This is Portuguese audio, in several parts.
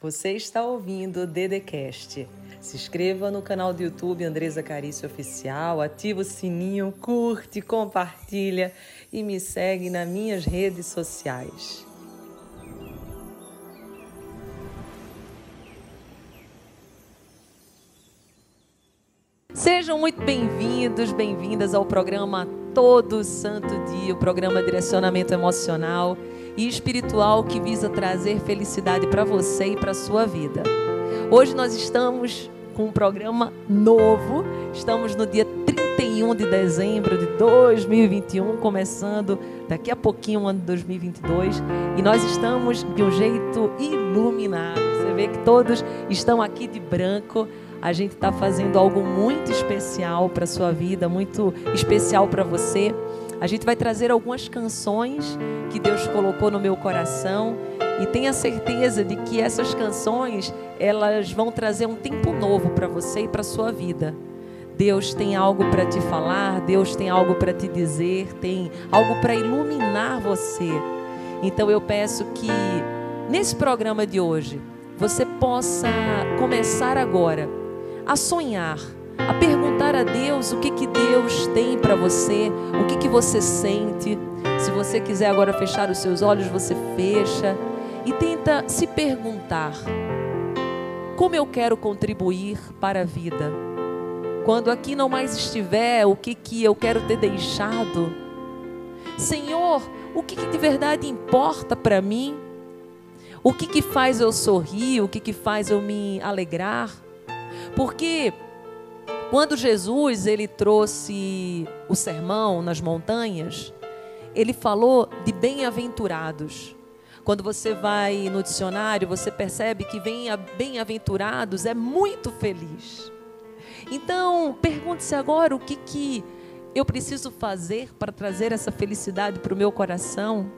Você está ouvindo o Dedecast. Se inscreva no canal do YouTube Andresa Carício Oficial, ativa o sininho, curte, compartilha e me segue nas minhas redes sociais. Sejam muito bem-vindos, bem-vindas ao programa Todo Santo Dia, o programa Direcionamento Emocional e Espiritual que visa trazer felicidade para você e para sua vida. Hoje nós estamos com um programa novo, estamos no dia 31 de dezembro de 2021, começando daqui a pouquinho o ano de 2022, e nós estamos de um jeito iluminado. Você vê que todos estão aqui de branco a gente está fazendo algo muito especial para sua vida, muito especial para você. A gente vai trazer algumas canções que Deus colocou no meu coração e tenha certeza de que essas canções elas vão trazer um tempo novo para você e para sua vida. Deus tem algo para te falar, Deus tem algo para te dizer, tem algo para iluminar você. Então eu peço que nesse programa de hoje você possa começar agora a sonhar, a perguntar a Deus o que, que Deus tem para você, o que, que você sente. Se você quiser agora fechar os seus olhos, você fecha e tenta se perguntar: como eu quero contribuir para a vida? Quando aqui não mais estiver, o que, que eu quero ter deixado? Senhor, o que, que de verdade importa para mim? O que, que faz eu sorrir? O que, que faz eu me alegrar? Porque quando Jesus ele trouxe o sermão nas montanhas, ele falou de bem-aventurados. Quando você vai no dicionário, você percebe que bem-aventurados é muito feliz. Então, pergunte-se agora o que, que eu preciso fazer para trazer essa felicidade para o meu coração.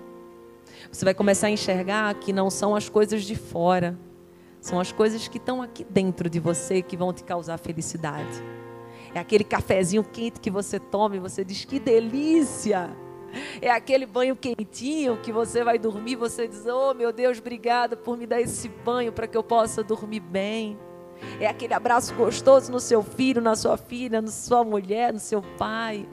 Você vai começar a enxergar que não são as coisas de fora são as coisas que estão aqui dentro de você que vão te causar felicidade. É aquele cafezinho quente que você toma e você diz que delícia. É aquele banho quentinho que você vai dormir, você diz: "Oh, meu Deus, obrigada por me dar esse banho para que eu possa dormir bem". É aquele abraço gostoso no seu filho, na sua filha, na sua mulher, no seu pai.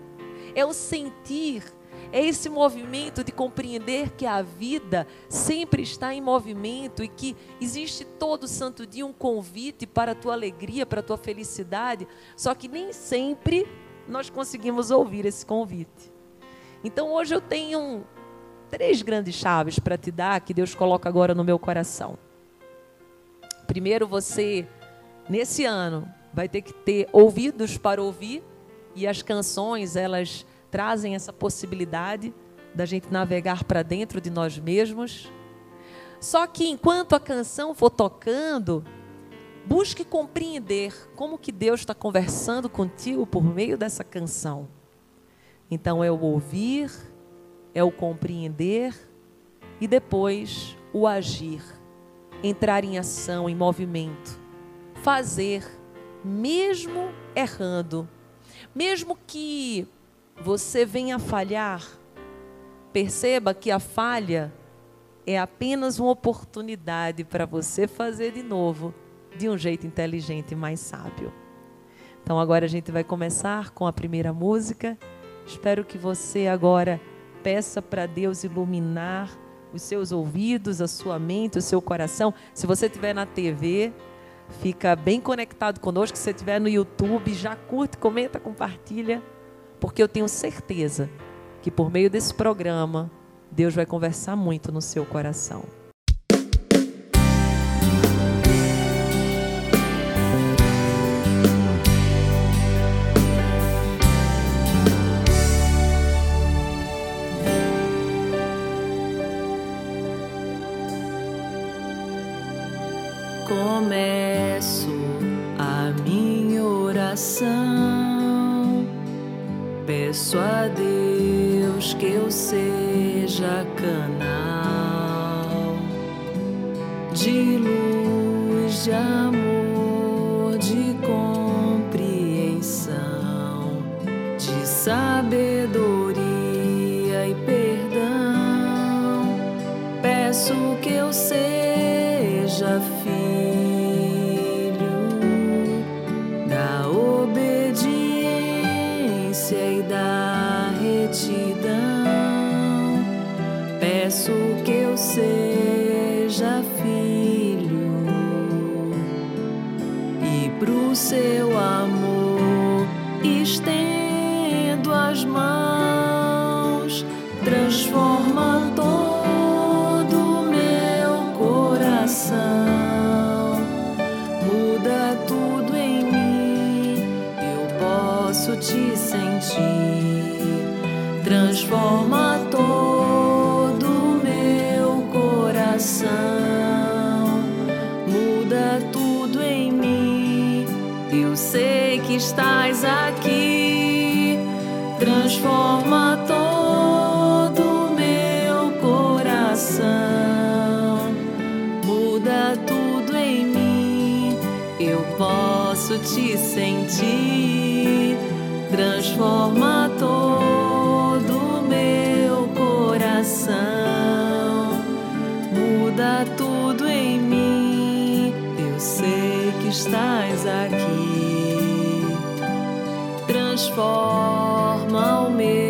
É o sentir é esse movimento de compreender que a vida sempre está em movimento e que existe todo santo dia um convite para a tua alegria, para a tua felicidade, só que nem sempre nós conseguimos ouvir esse convite. Então hoje eu tenho três grandes chaves para te dar que Deus coloca agora no meu coração. Primeiro, você, nesse ano, vai ter que ter ouvidos para ouvir e as canções, elas trazem essa possibilidade da gente navegar para dentro de nós mesmos. Só que enquanto a canção for tocando, busque compreender como que Deus está conversando contigo por meio dessa canção. Então é o ouvir, é o compreender e depois o agir, entrar em ação, em movimento, fazer, mesmo errando, mesmo que você venha a falhar, perceba que a falha é apenas uma oportunidade para você fazer de novo, de um jeito inteligente e mais sábio. Então agora a gente vai começar com a primeira música. Espero que você agora peça para Deus iluminar os seus ouvidos, a sua mente, o seu coração. Se você estiver na TV, fica bem conectado conosco. Se você estiver no YouTube, já curte, comenta, compartilha porque eu tenho certeza que por meio desse programa, Deus vai conversar muito no seu coração. De luz, de amor, seu amor. Estendo as mãos, transforma todo meu coração. Muda tudo em mim, eu posso te sentir. Transforma Eu sei que estás aqui, transforma todo meu coração, muda tudo em mim. Eu posso te sentir, transforma transforma o meu.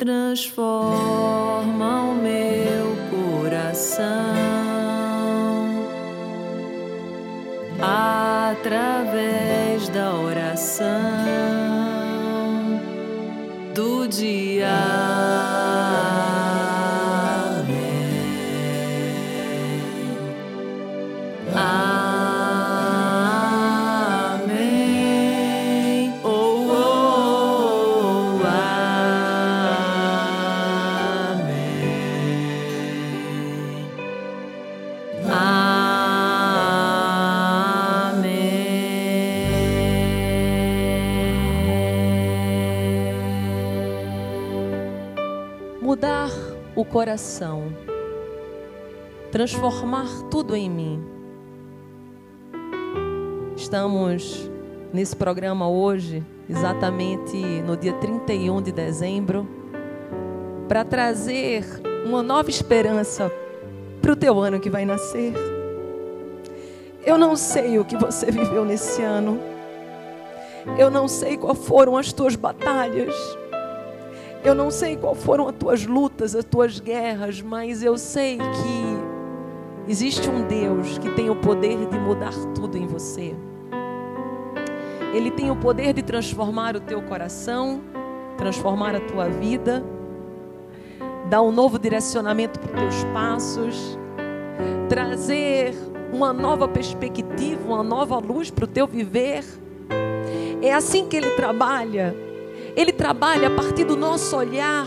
transforma o meu coração através da oração. Coração, transformar tudo em mim. Estamos nesse programa hoje, exatamente no dia 31 de dezembro, para trazer uma nova esperança para o teu ano que vai nascer. Eu não sei o que você viveu nesse ano. Eu não sei quais foram as tuas batalhas. Eu não sei quais foram as tuas lutas, as tuas guerras, mas eu sei que existe um Deus que tem o poder de mudar tudo em você. Ele tem o poder de transformar o teu coração, transformar a tua vida, dar um novo direcionamento para os teus passos, trazer uma nova perspectiva, uma nova luz para o teu viver. É assim que ele trabalha. Ele trabalha a partir do nosso olhar.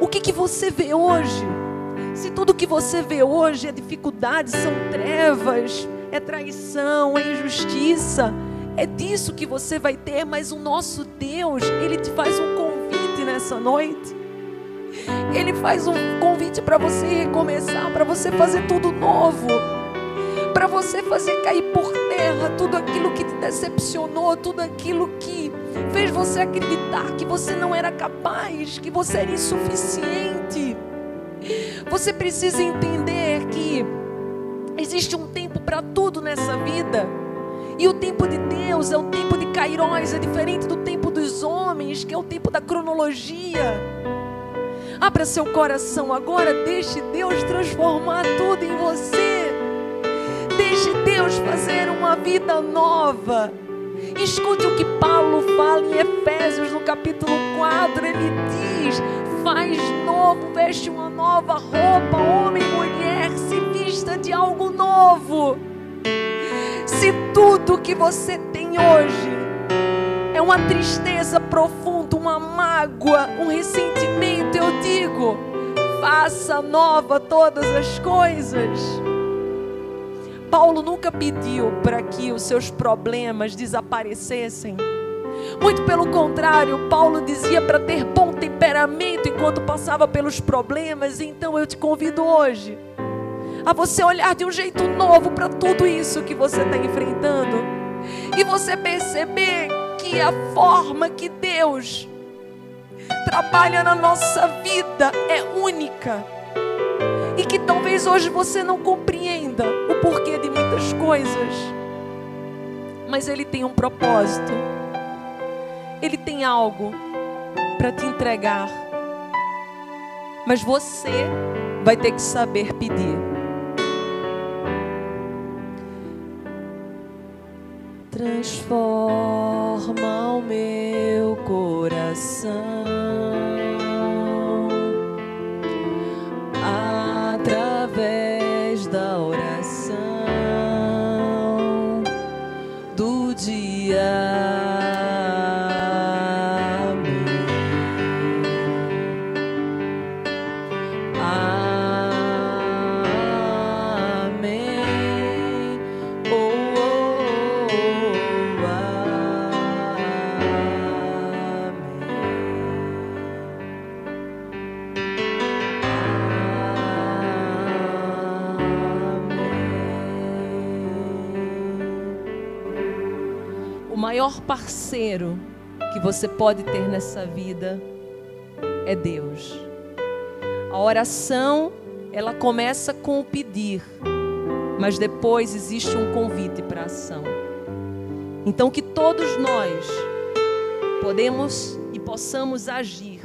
O que, que você vê hoje? Se tudo que você vê hoje é dificuldade, são trevas, é traição, é injustiça, é disso que você vai ter, mas o nosso Deus, Ele te faz um convite nessa noite. Ele faz um convite para você recomeçar, para você fazer tudo novo para você fazer cair por terra tudo aquilo que te decepcionou, tudo aquilo que fez você acreditar que você não era capaz, que você era insuficiente. Você precisa entender que existe um tempo para tudo nessa vida. E o tempo de Deus é o tempo de Kairos, é diferente do tempo dos homens, que é o tempo da cronologia. Abra seu coração agora, deixe Deus transformar tudo em você. Deixe Deus fazer uma vida nova. Escute o que Paulo fala em Efésios, no capítulo 4. Ele diz: Faz novo, veste uma nova roupa, homem e mulher, se vista de algo novo. Se tudo que você tem hoje é uma tristeza profunda, uma mágoa, um ressentimento, eu digo: faça nova todas as coisas. Paulo nunca pediu para que os seus problemas desaparecessem. Muito pelo contrário, Paulo dizia para ter bom temperamento enquanto passava pelos problemas. Então eu te convido hoje a você olhar de um jeito novo para tudo isso que você está enfrentando e você perceber que a forma que Deus trabalha na nossa vida é única e que talvez hoje você não compreenda muitas coisas, mas Ele tem um propósito, Ele tem algo para te entregar, mas você vai ter que saber pedir. Transforma o meu coração. Maior parceiro que você pode ter nessa vida é Deus. A oração, ela começa com o pedir, mas depois existe um convite para ação. Então que todos nós podemos e possamos agir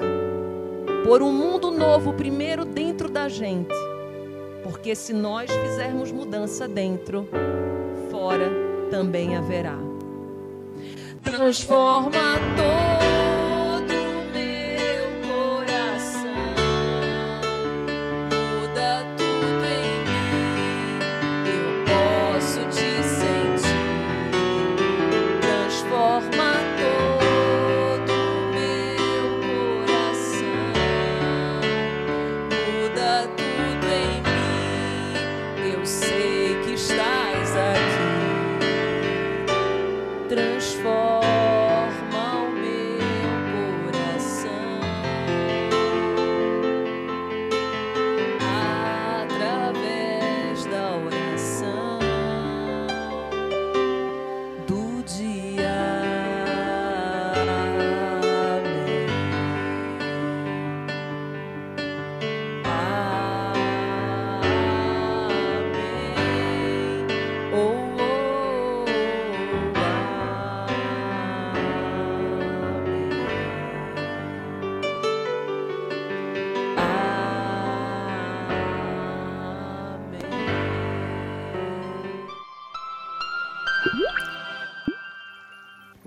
por um mundo novo primeiro dentro da gente. Porque se nós fizermos mudança dentro, fora também haverá transforma todo